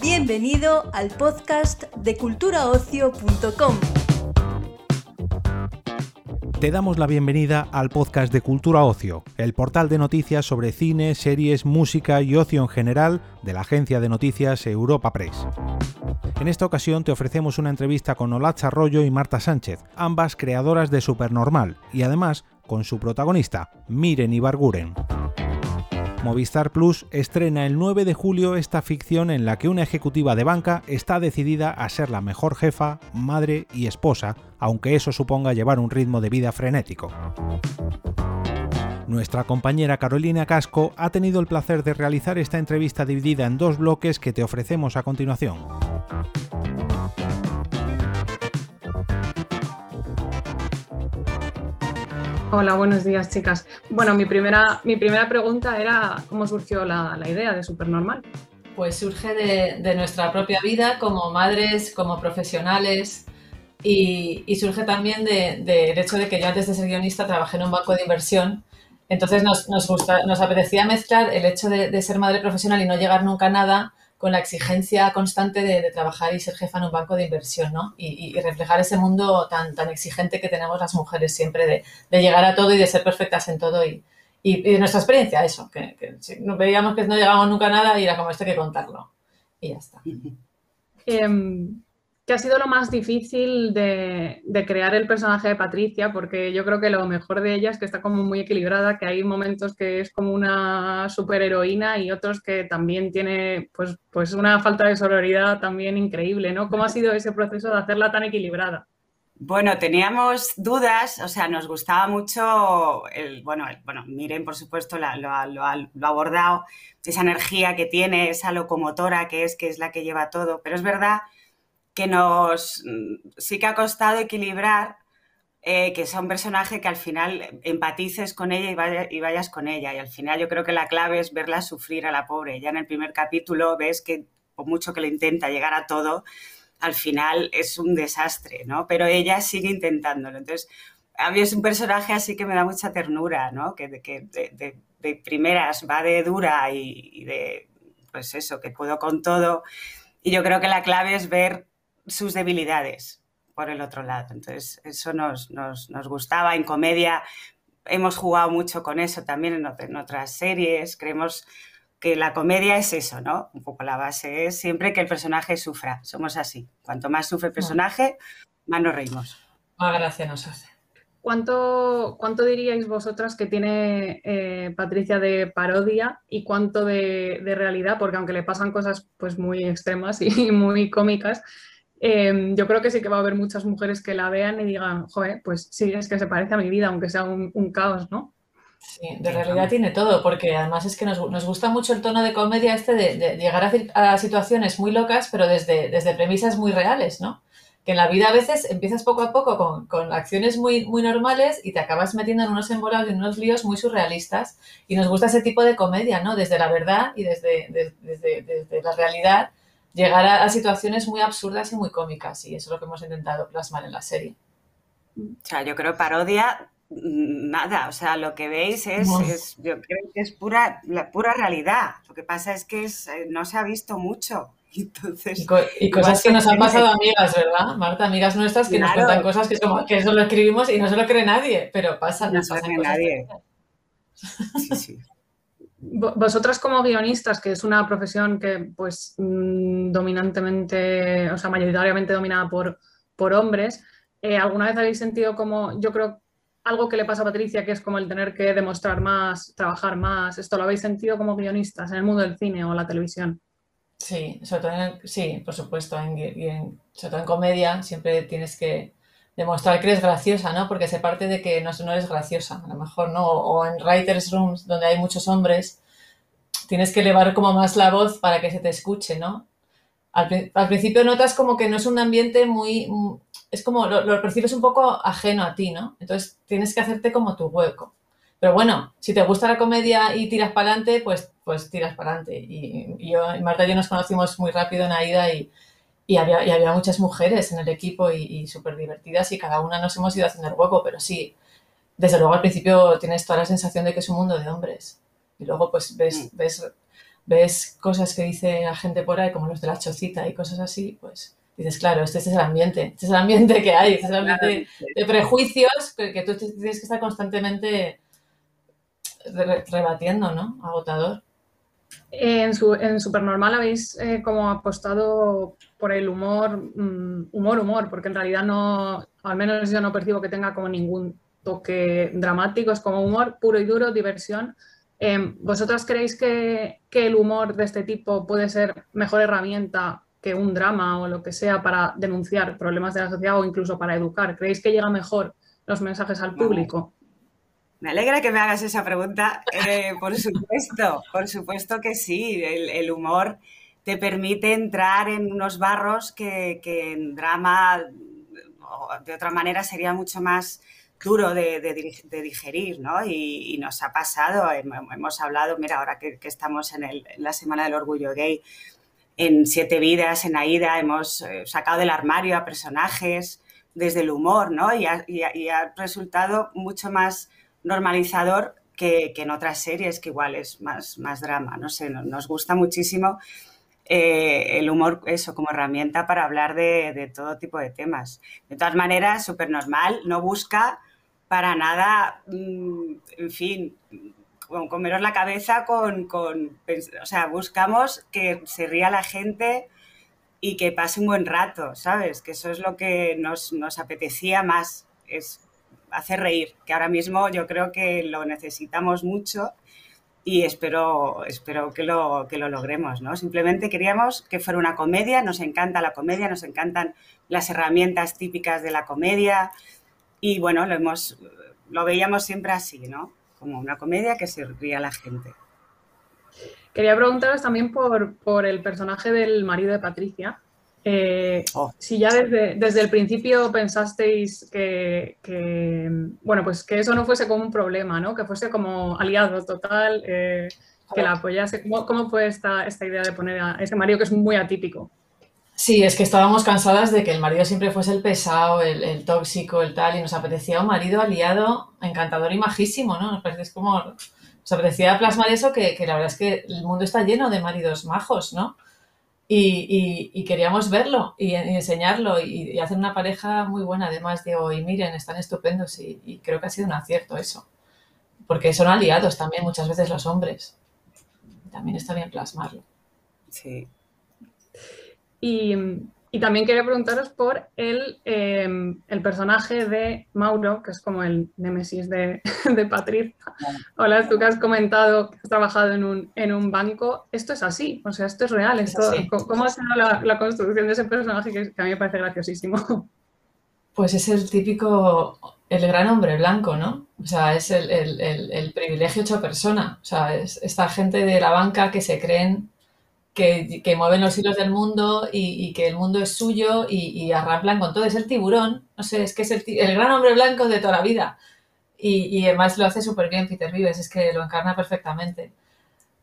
Bienvenido al podcast de culturaocio.com. Te damos la bienvenida al podcast de Cultura Ocio, el portal de noticias sobre cine, series, música y ocio en general de la agencia de noticias Europa Press. En esta ocasión te ofrecemos una entrevista con Olatza Arroyo y Marta Sánchez, ambas creadoras de Supernormal, y además con su protagonista, Miren Ibarguren. Movistar Plus estrena el 9 de julio esta ficción en la que una ejecutiva de banca está decidida a ser la mejor jefa, madre y esposa, aunque eso suponga llevar un ritmo de vida frenético. Nuestra compañera Carolina Casco ha tenido el placer de realizar esta entrevista dividida en dos bloques que te ofrecemos a continuación. Hola, buenos días, chicas. Bueno, mi primera, mi primera pregunta era cómo surgió la, idea de Supernormal. Pues surge de, nuestra propia vida como madres, como profesionales y, surge también del hecho de que yo antes de ser guionista trabajé en un banco de inversión. Entonces nos, gusta, nos apetecía mezclar el hecho de, de ser madre profesional y no llegar nunca a nada con la exigencia constante de, trabajar y ser jefa en un banco de inversión, ¿no? Y, reflejar ese mundo tan, tan exigente que tenemos las mujeres siempre de, llegar a todo y de ser perfectas en todo y, y, nuestra experiencia, eso, que, que veíamos que no llegábamos nunca a nada y era como esto hay que contarlo. Y ya está. Em, ¿Qué ha sido lo más difícil de, crear el personaje de Patricia? Porque yo creo que lo mejor de ella es que está como muy equilibrada, que hay momentos que es como una superheroína y otros que también tiene pues, pues una falta de sororidad también increíble, ¿no? ¿Cómo ha sido ese proceso de hacerla tan equilibrada? Bueno, teníamos dudas, o sea, nos gustaba mucho, el, bueno, bueno, miren, por supuesto, lo, lo abordado, esa energía que tiene, esa locomotora que es, que es la que lleva todo, pero es verdad que nos mm, sí que ha costado equilibrar eh, que sea un personaje que al final empatices con ella y, vayas con ella. Y al final yo creo que la clave es verla sufrir a la pobre. Ya en el primer capítulo ves que por mucho que le intenta llegar a todo, al final es un desastre, ¿no? Pero ella sigue intentándolo. Entonces, a mí es un personaje así que me da mucha ternura, ¿no? Que, de, de, primeras va de dura y, y de, pues eso, que puedo con todo. Y yo creo que la clave es ver sus debilidades por el otro lado. Entonces, eso nos, gustaba. En comedia hemos jugado mucho con eso también en, otras series. Creemos que la comedia es eso, ¿no? Un poco la base es siempre que el personaje sufra. Somos así. Cuanto más sufre el personaje, más nos reímos. Más gracia nos hace. ¿Cuánto, ¿Cuánto diríais vosotras que tiene eh, Patricia de parodia y cuánto de, de, realidad? Porque aunque le pasan cosas pues muy extremas y muy cómicas, Em, yo creo que sí que va a haber muchas mujeres que la vean y digan, joder, pues sí, es que se parece a mi vida, aunque sea un, caos, ¿no? Sí, de realidad tiene todo, porque además es que nos, gusta mucho el tono de comedia este de, llegar a, situaciones muy locas, pero desde, desde premisas muy reales, ¿no? Que en la vida a veces empiezas poco a poco con, acciones muy, muy normales y te acabas metiendo en unos embolados y en unos líos muy surrealistas. Y nos gusta ese tipo de comedia, ¿no? Desde la verdad y desde, desde, desde la realidad llegar a, situaciones muy absurdas y muy cómicas y eso es lo que hemos intentado plasmar en la serie. O sea, yo creo parodia mm, nada, o sea, lo que veis es, yo creo que es pura, la pura realidad. Lo que pasa es que eh, no se ha visto mucho. Entonces, y, cosas que nos han pasado amigas, ¿verdad? Marta, amigas nuestras que nos cuentan cosas que, como, que eso lo escribimos y no se lo cree nadie, pero pasa. No se lo cree nadie. Sí, sí vosotras como guionistas, que es una profesión que pues mm, dominantemente, o sea, mayoritariamente dominada por, por hombres, eh, ¿alguna vez habéis sentido como, yo creo, algo que le pasa a Patricia, que es como el tener que demostrar más, trabajar más, ¿esto lo habéis sentido como guionistas en el mundo del cine o la televisión? Sí, sobre todo en sí, por supuesto, en, sobre todo en comedia siempre tienes que demostrar que eres graciosa, ¿no? Porque se parte de que no, no eres graciosa, a lo mejor, ¿no? O en writers rooms donde hay muchos hombres, tienes que elevar como más la voz para que se te escuche, ¿no? Al, principio notas como que no es un ambiente muy... Es como, lo, percibes un poco ajeno a ti, ¿no? Entonces tienes que hacerte como tu hueco. Pero bueno, si te gusta la comedia y tiras para adelante, pues, pues tiras para adelante. Y, yo, y Marta y yo nos conocimos muy rápido en Aida y, y había, y había muchas mujeres en el equipo y, súper divertidas y cada una nos hemos ido haciendo el hueco, pero sí, desde luego al principio tienes toda la sensación de que es un mundo de hombres. Y luego pues ves, mm. ves, ves cosas que dice la gente por ahí, como los de la chocita y cosas así, pues dices, claro, este, es el ambiente, este es el ambiente que hay, este es el ambiente de prejuicios que, tú tienes que estar constantemente rebatiendo, ¿no? Agotador. En, su, en Supernormal habéis eh, como apostado por el humor, mm, humor, humor, porque en realidad no, al menos yo no percibo que tenga como ningún toque dramático, es como humor puro y duro, diversión. ¿Vosotras creéis que, que, el humor de este tipo puede ser mejor herramienta que un drama o lo que sea para denunciar problemas de la sociedad o incluso para educar? ¿Creéis que llega mejor los mensajes al público? Me alegra que me hagas esa pregunta. Eh, por supuesto, por supuesto que sí. El, humor te permite entrar en unos barros que, en drama de otra manera sería mucho más duro de, digerir, ¿no? Y, nos ha pasado, hemos hablado, mira, ahora que, estamos en, la Semana del Orgullo Gay, en Siete Vidas, en Aida, hemos eh, sacado del armario a personajes desde el humor, ¿no? Y ha, resultado mucho más normalizador que, en otras series, que igual es más, más drama, no sé, nos gusta muchísimo eh, el humor, eso, como herramienta para hablar de, todo tipo de temas. De todas maneras, súper normal, no busca para nada, mm, en fin, con comeros la cabeza con, o sea, buscamos que se ría la gente y que pase un buen rato, ¿sabes? Que eso es lo que nos, nos apetecía más, es hacer reír, que ahora mismo yo creo que lo necesitamos mucho y espero, espero que, lo, que lo logremos, ¿no? Simplemente queríamos que fuera una comedia, nos encanta la comedia, nos encantan las herramientas típicas de la comedia y bueno, lo, hemos, lo veíamos siempre así, ¿no? Como una comedia que serviría a la gente. Quería preguntaros también por, por el personaje del marido de Patricia, eh, oh. Si ya desde, desde, el principio pensasteis que, bueno, pues que eso no fuese como un problema, ¿no? que fuese como aliado total, eh, que la apoyase. ¿Cómo, fue esta, esta, idea de poner a ese marido que es muy atípico? Sí, es que estábamos cansadas de que el marido siempre fuese el pesado, el, tóxico, el tal, y nos apetecía un marido aliado, encantador y majísimo, ¿no? Nos como, nos apetecía plasmar eso, que, que la verdad es que el mundo está lleno de maridos majos, ¿no? Y, queríamos verlo y, enseñarlo y, hacer una pareja muy buena, además de hoy, miren, están estupendos y, creo que ha sido un acierto eso, porque son aliados también muchas veces los hombres. También está bien plasmarlo. Sí. Y y también quería preguntaros por el, em, el, personaje de Mauro, que es como el némesis de, de Patricia. Hola, tú que has comentado que has trabajado en un, en un banco. Esto es así, o sea, esto es real. Esto, ¿Cómo ha sido la, la, construcción de ese personaje que, a mí me parece graciosísimo? Pues es el típico, el gran hombre blanco, ¿no? O sea, es el, el, el privilegio hecho persona. O sea, es esta gente de la banca que se creen que, mueven los hilos del mundo y, que el mundo es suyo y, y, arraplan con todo. Es el tiburón, no sé, es que es el, gran hombre blanco de toda la vida. Y, además lo hace súper bien Peter Vives, es que lo encarna perfectamente.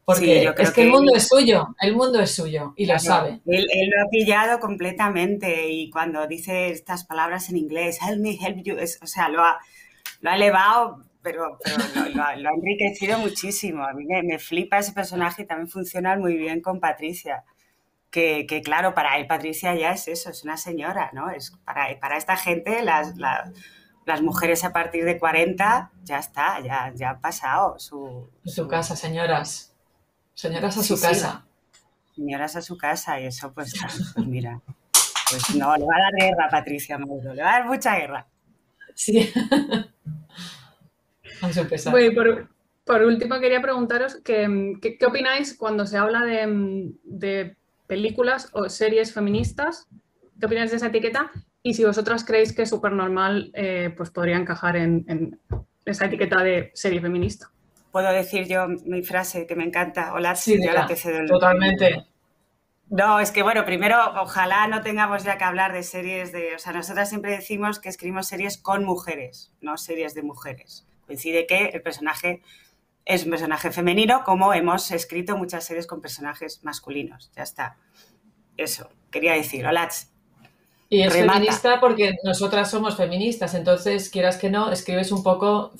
Porque es que, el mundo es suyo, el mundo es suyo y lo sabe. Él, lo ha pillado completamente y cuando dice estas palabras en inglés, help me, help you, o sea, lo ha, lo ha elevado pero, lo, ha enriquecido muchísimo. A mí me, flipa ese personaje y también funciona muy bien con Patricia. Que, claro, para él Patricia ya es eso, es una señora, ¿no? Es para, para esta gente, las, las, mujeres a partir de 40, ya está, ya, ya ha pasado su... Su casa, señoras. Señoras a su casa. Señoras a su casa y eso pues, pues mira, pues no, le va a dar guerra a Patricia Mauro, le va a dar mucha guerra. Sí. por, último, quería preguntaros qué, opináis cuando se habla de, películas o series feministas. ¿Qué opináis de esa etiqueta? Y si vosotras creéis que Supernormal eh, pues podría encajar en, esa etiqueta de serie feminista. Puedo decir yo mi frase que me encanta. Hola, sí, totalmente. No, es que bueno, primero, ojalá no tengamos ya que hablar de series de. O sea, nosotras siempre decimos que escribimos series con mujeres, no series de mujeres coincide que el personaje es un personaje femenino, como hemos escrito muchas series con personajes masculinos. Ya está. Eso, quería decir. Hola. Y es feminista porque nosotras somos feministas, entonces quieras que no, escribes un poco,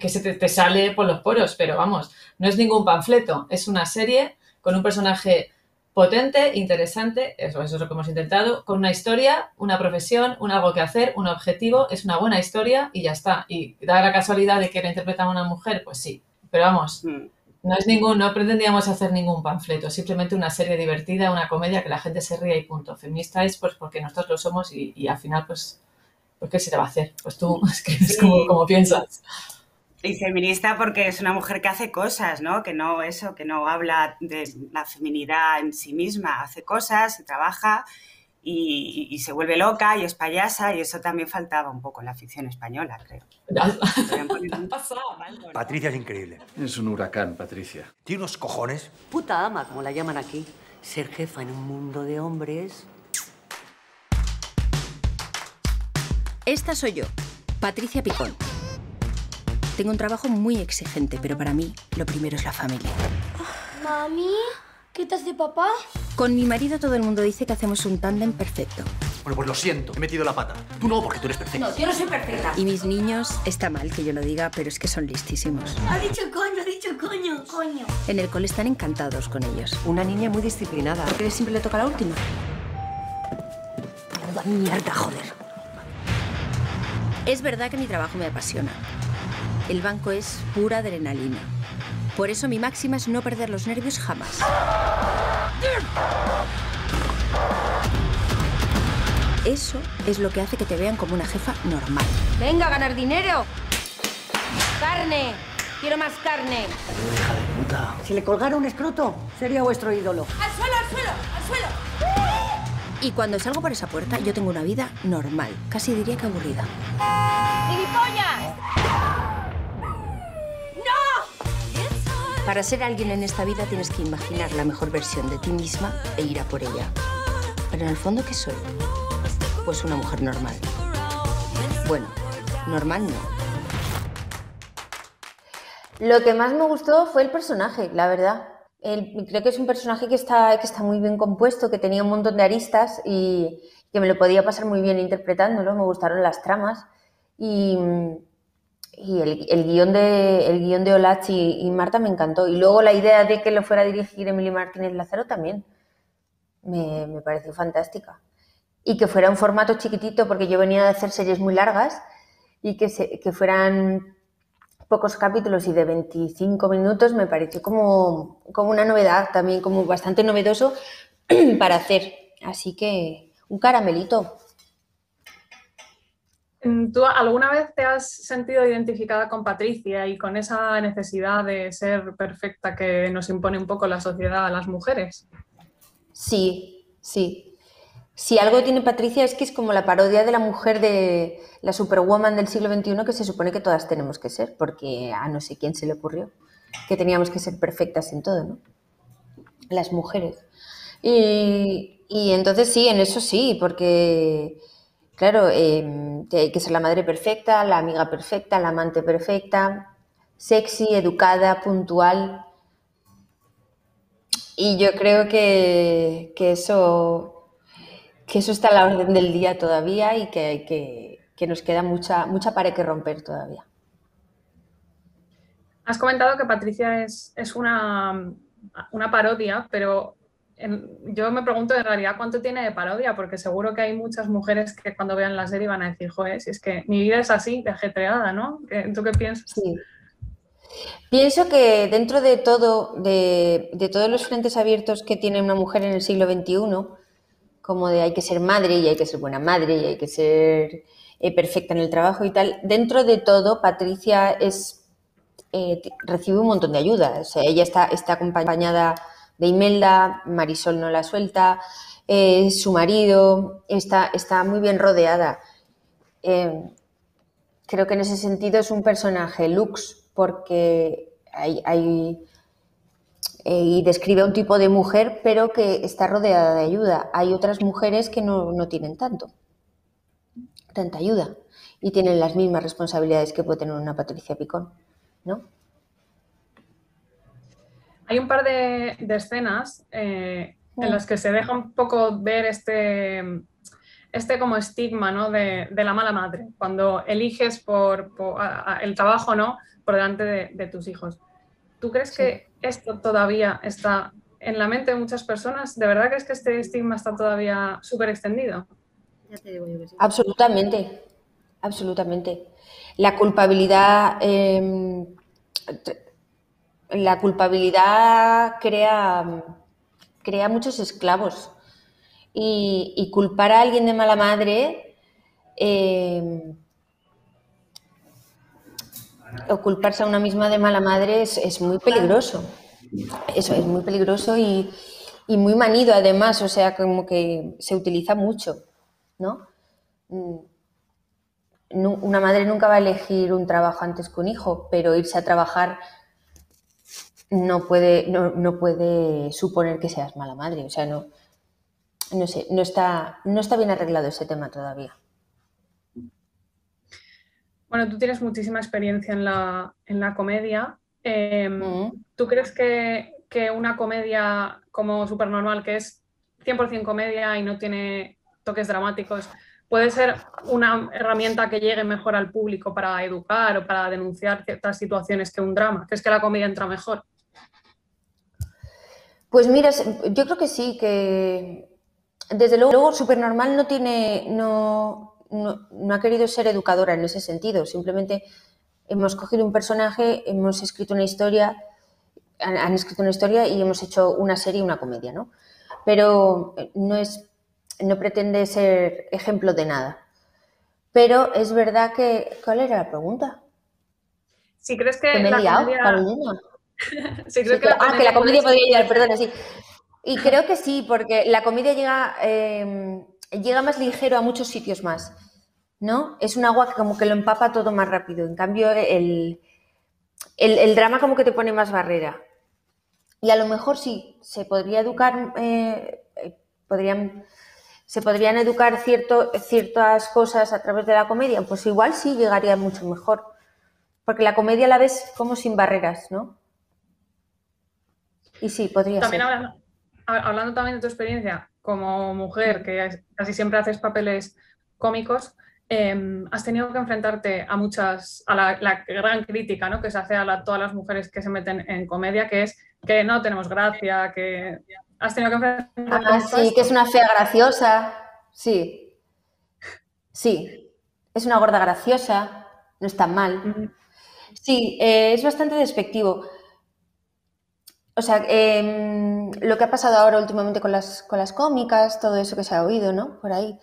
que se te, sale por los poros, pero vamos, no es ningún panfleto, es una serie con un personaje potente, interesante, eso, eso, es lo que hemos intentado, con una historia, una profesión, un algo que hacer, un objetivo, es una buena historia y ya está. Y da la casualidad de que la interpreta una mujer, pues sí, pero vamos, mm. No es ningún, no pretendíamos hacer ningún panfleto, simplemente una serie divertida, una comedia que la gente se ría y punto. Feminista es pues porque nosotros lo somos y, al final pues, pues ¿qué se te va a hacer? Pues tú es como, como piensas. Y feminista porque es una mujer que hace cosas, ¿no? Que no eso, que no habla de la feminidad en sí misma, hace cosas, se trabaja y, se vuelve loca y es payasa y eso también faltaba un poco en la ficción española, creo. Patricia es increíble. Es un huracán, Patricia. Tiene unos cojones. Puta ama, como la llaman aquí. Ser jefa en un mundo de hombres. Esta soy yo, Patricia Picón. Tengo un trabajo muy exigente, pero para mí lo primero es la familia. Mami, ¿qué te hace papá? Con mi marido todo el mundo dice que hacemos un tándem perfecto. Bueno, pues lo siento, he metido la pata. Tú no, porque tú eres perfecta. No, yo no soy perfecta. Y mis niños, está mal que yo lo diga, pero es que son listísimos. Ha dicho coño, ha dicho coño, coño. En el cole están encantados con ellos. Una niña muy disciplinada. ¿Por qué siempre le toca la última? Menuda mierda, joder. Es verdad que mi trabajo me apasiona. El banco es pura adrenalina. Por eso mi máxima es no perder los nervios jamás. Eso es lo que hace que te vean como una jefa normal. ¡Venga, a ganar dinero! ¡Carne! ¡Quiero más carne! hija de puta. Si le colgara un escroto, sería vuestro ídolo. ¡Al suelo, al suelo, al suelo! Y cuando salgo por esa puerta, yo tengo una vida normal. Casi diría que aburrida. ¡Gilipollas! Para ser alguien en esta vida tienes que imaginar la mejor versión de ti misma e ir a por ella. Pero en el fondo, ¿qué soy? Pues una mujer normal. Bueno, normal no. Lo que más me gustó fue el personaje, la verdad. creo que es un personaje que está, que está muy bien compuesto, que tenía un montón de aristas y que me lo podía pasar muy bien interpretándolo. Me gustaron las tramas y, el, guion de, el guion de Olachi y, Marta me encantó. Y luego la idea de que lo fuera a dirigir Emily Martínez Lázaro también me, me pareció fantástica y que fuera un formato chiquitito, porque yo venía de hacer series muy largas y que, que fueran pocos capítulos y de 25 minutos me pareció como, como una novedad, también como bastante novedoso para hacer. Así que un caramelito. ¿Tú alguna vez te has sentido identificada con Patricia y con esa necesidad de ser perfecta que nos impone un poco la sociedad a las mujeres? Sí, sí. Si algo tiene Patricia es que es como la parodia de la mujer de la superwoman del siglo XXI que se supone que todas tenemos que ser, porque a no sé quién se le ocurrió que teníamos que ser perfectas en todo, ¿no? Las mujeres. Y, entonces sí, en eso sí, porque, claro, em, hay que ser la madre perfecta, la amiga perfecta, la amante perfecta, sexy, educada, puntual. Y yo creo que, que eso que eso está a la orden del día todavía y que, que, nos queda mucha, mucha pared que romper todavía. Has comentado que Patricia es, es una, una, parodia, pero yo me pregunto en realidad cuánto tiene de parodia, porque seguro que hay muchas mujeres que cuando vean la serie van a decir, joder, si es que mi vida es así, de ajetreada, ¿no? ¿Tú qué piensas? Sí. Pienso que dentro de todo, de, de, todos los frentes abiertos que tiene una mujer en el siglo XXI, como de hay que ser madre y hay que ser buena madre y hay que ser eh, perfecta en el trabajo y tal. Dentro de todo, Patricia es, eh, recibe un montón de ayuda. O sea, ella está, está acompañada de Imelda, Marisol no la suelta, eh, su marido, está, está muy bien rodeada. creo que en ese sentido es un personaje lux porque hay, eh, y describe un tipo de mujer, pero que está rodeada de ayuda. Hay otras mujeres que no, no, tienen tanto, tanta ayuda y tienen las mismas responsabilidades que puede tener una Patricia Picón, ¿no? Hay un par de, escenas eh, en las que se deja un poco ver este, este como estigma ¿no? de, la mala madre, cuando eliges por, el trabajo no por delante de, tus hijos. ¿Tú crees que esto todavía está en la mente de muchas personas? ¿De verdad crees que este estigma está todavía súper extendido? Absolutamente, absolutamente. La culpabilidad, em, la culpabilidad crea, crea muchos esclavos y, culpar a alguien de mala madre em, o culparse a una misma de mala madre es, muy peligroso. Eso es muy peligroso y, muy manido además, o sea, como que se utiliza mucho, ¿no? Mm, una madre nunca va a elegir un trabajo antes que un hijo, pero irse a trabajar no puede, no puede suponer que seas mala madre. O sea, no, no sé, no está, no está bien arreglado ese tema todavía. Bueno, tú tienes muchísima experiencia en la, en la comedia. Em, mm. ¿Tú crees que, una comedia como Supernormal, que es 100% comedia y no tiene toques dramáticos, puede ser una herramienta que llegue mejor al público para educar o para denunciar ciertas situaciones que un drama? ¿Crees que la comedia entra mejor? Pues mira, yo creo que sí, que desde luego, Supernormal no tiene, no, no, ha querido ser educadora en ese sentido. Simplemente hemos cogido un personaje, hemos escrito una historia, han, escrito una historia y hemos hecho una serie, una comedia, ¿no? Pero eh, no es, no pretende ser ejemplo de nada. Pero es verdad que, ¿cuál era la pregunta? Si crees que, la comedia... ah, que la comedia podría llegar, perdona, sí. Y creo que sí, porque la comedia llega, em, llega más ligero a muchos sitios más, ¿no? Es un agua que como que lo empapa todo más rápido. En cambio, el, el, drama como que te pone más barrera. Y a lo mejor sí, se podría educar, eh, podrían, se podrían educar cierto, ciertas cosas a través de la comedia, pues igual sí llegaría mucho mejor. Porque la comedia la ves como sin barreras, ¿no? Y sí, podría También ser hablando también de tu experiencia como mujer, que casi siempre haces papeles cómicos, em, has tenido que enfrentarte a muchas, a la, gran crítica ¿no? que se hace a todas las mujeres que se meten en comedia, que es que no tenemos gracia, que has tenido que enfrentarte ah, sí, que es una fea graciosa, sí, sí, es una gorda graciosa, no está mal. Sí, eh, es bastante despectivo. O sea, em, lo que ha pasado ahora últimamente con las, con las cómicas, todo eso que se ha oído, ¿no? Por ahí.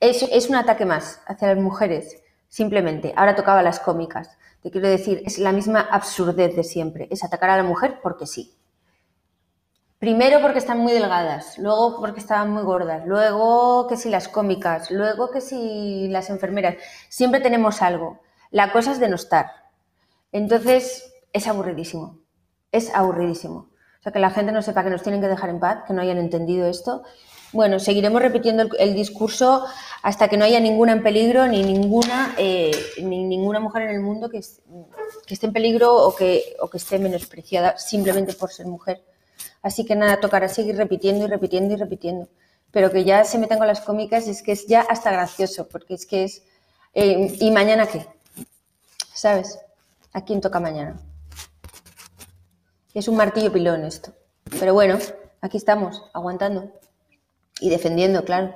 Es, es un ataque más hacia las mujeres, simplemente. Ahora tocaba las cómicas. Te quiero decir, es la misma absurdez de siempre. Es atacar a la mujer porque sí. Primero porque están muy delgadas, luego porque estaban muy gordas, luego que si las cómicas, luego que si las enfermeras. Siempre tenemos algo. La cosa es de no estar. Entonces, es aburridísimo es aburridísimo. O sea, que la gente no sepa que nos tienen que dejar en paz, que no hayan entendido esto. Bueno, seguiremos repitiendo el, discurso hasta que no haya ninguna en peligro, ni ninguna, eh, ni ninguna mujer en el mundo que, que esté en peligro o que, o que esté menospreciada simplemente por ser mujer. Así que nada, tocará seguir repitiendo y repitiendo y repitiendo. Pero que ya se metan con las cómicas es que es ya hasta gracioso, porque es que es... Eh, ¿Y mañana qué? ¿Sabes? ¿A quién toca mañana? Es un martillo pilón esto. Pero bueno, aquí estamos, aguantando y defendiendo, claro.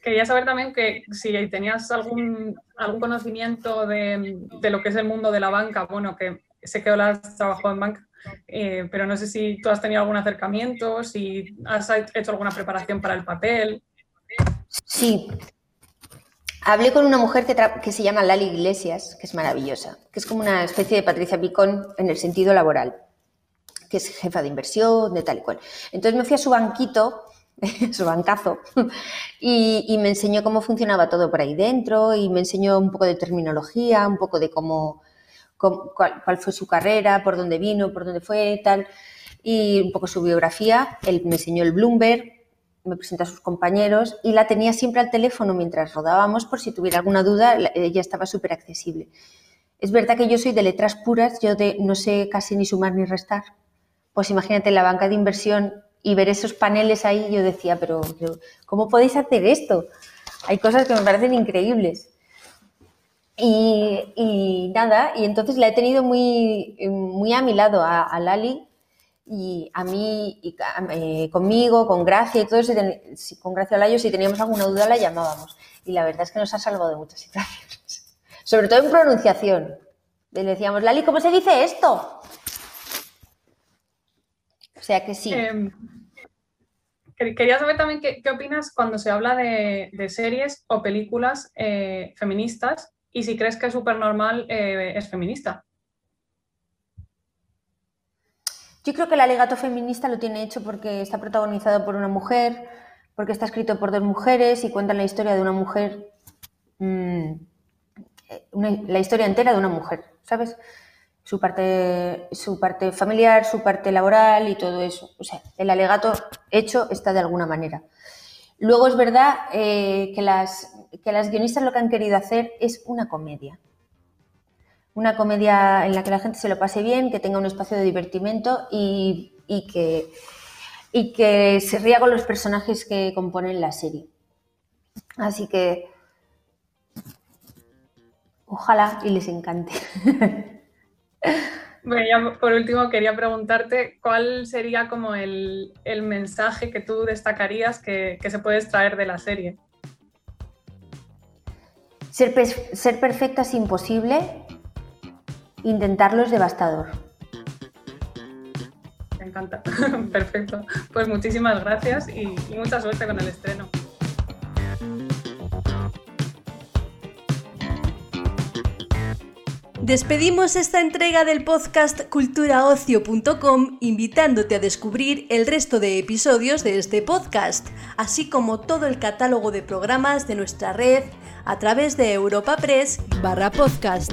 Quería saber también que si tenías algún, algún conocimiento de, lo que es el mundo de la banca, bueno, que sé que has trabajado en banca, eh, pero no sé si tú has tenido algún acercamiento, si has hecho alguna preparación para el papel. Sí, Hablé con una mujer que, se llama Lali Iglesias, que es maravillosa, que es como una especie de Patricia Picón en el sentido laboral, que es jefa de inversión, de tal y cual. Entonces me fui a su banquito, su bancazo, y, me enseñó cómo funcionaba todo por ahí dentro y me enseñó un poco de terminología, un poco de cómo, cuál, cuál, fue su carrera, por dónde vino, por dónde fue, tal, y un poco su biografía. Él me enseñó el Bloomberg, me presenta a sus compañeros y la tenía siempre al teléfono mientras rodábamos por si tuviera alguna duda, ella estaba súper accesible. Es verdad que yo soy de letras puras, yo de, no sé casi ni sumar ni restar. Pues imagínate la banca de inversión y ver esos paneles ahí, yo decía, pero, ¿cómo podéis hacer esto? Hay cosas que me parecen increíbles. Y, nada, y entonces la he tenido muy, muy a mi lado, a, Lali, y a mí, y eh, conmigo, con Gracia y todo, si, con Gracia Olayo, si teníamos alguna duda la llamábamos. Y la verdad es que nos ha salvado de muchas situaciones. Sobre todo en pronunciación. Le decíamos, Lali, ¿cómo se dice esto? O sea que sí. Em, quería saber también qué, opinas cuando se habla de, series o películas eh, feministas y si crees que Supernormal eh, es feminista. Yo creo que el alegato feminista lo tiene hecho porque está protagonizado por una mujer, porque está escrito por dos mujeres y cuentan la historia de una mujer, mm, la historia entera de una mujer, ¿sabes? Su parte, su parte familiar, su parte laboral y todo eso. O sea, el alegato hecho está de alguna manera. Luego es verdad eh, que, las, que las guionistas lo que han querido hacer es una comedia. Una comedia en la que la gente se lo pase bien, que tenga un espacio de divertimento y, que, y que se ría con los personajes que componen la serie. Así que ojalá y les encante. Bueno, ya por último quería preguntarte cuál sería como el, mensaje que tú destacarías que, se puede extraer de la serie. Ser, ser perfecta es imposible, intentarlo es devastador. Me encanta, perfecto. Pues muchísimas gracias y mucha suerte con el estreno. Despedimos esta entrega del podcast culturaocio.com invitándote a descubrir el resto de episodios de este podcast, así como todo el catálogo de programas de nuestra red a través de Europa Press barra podcast.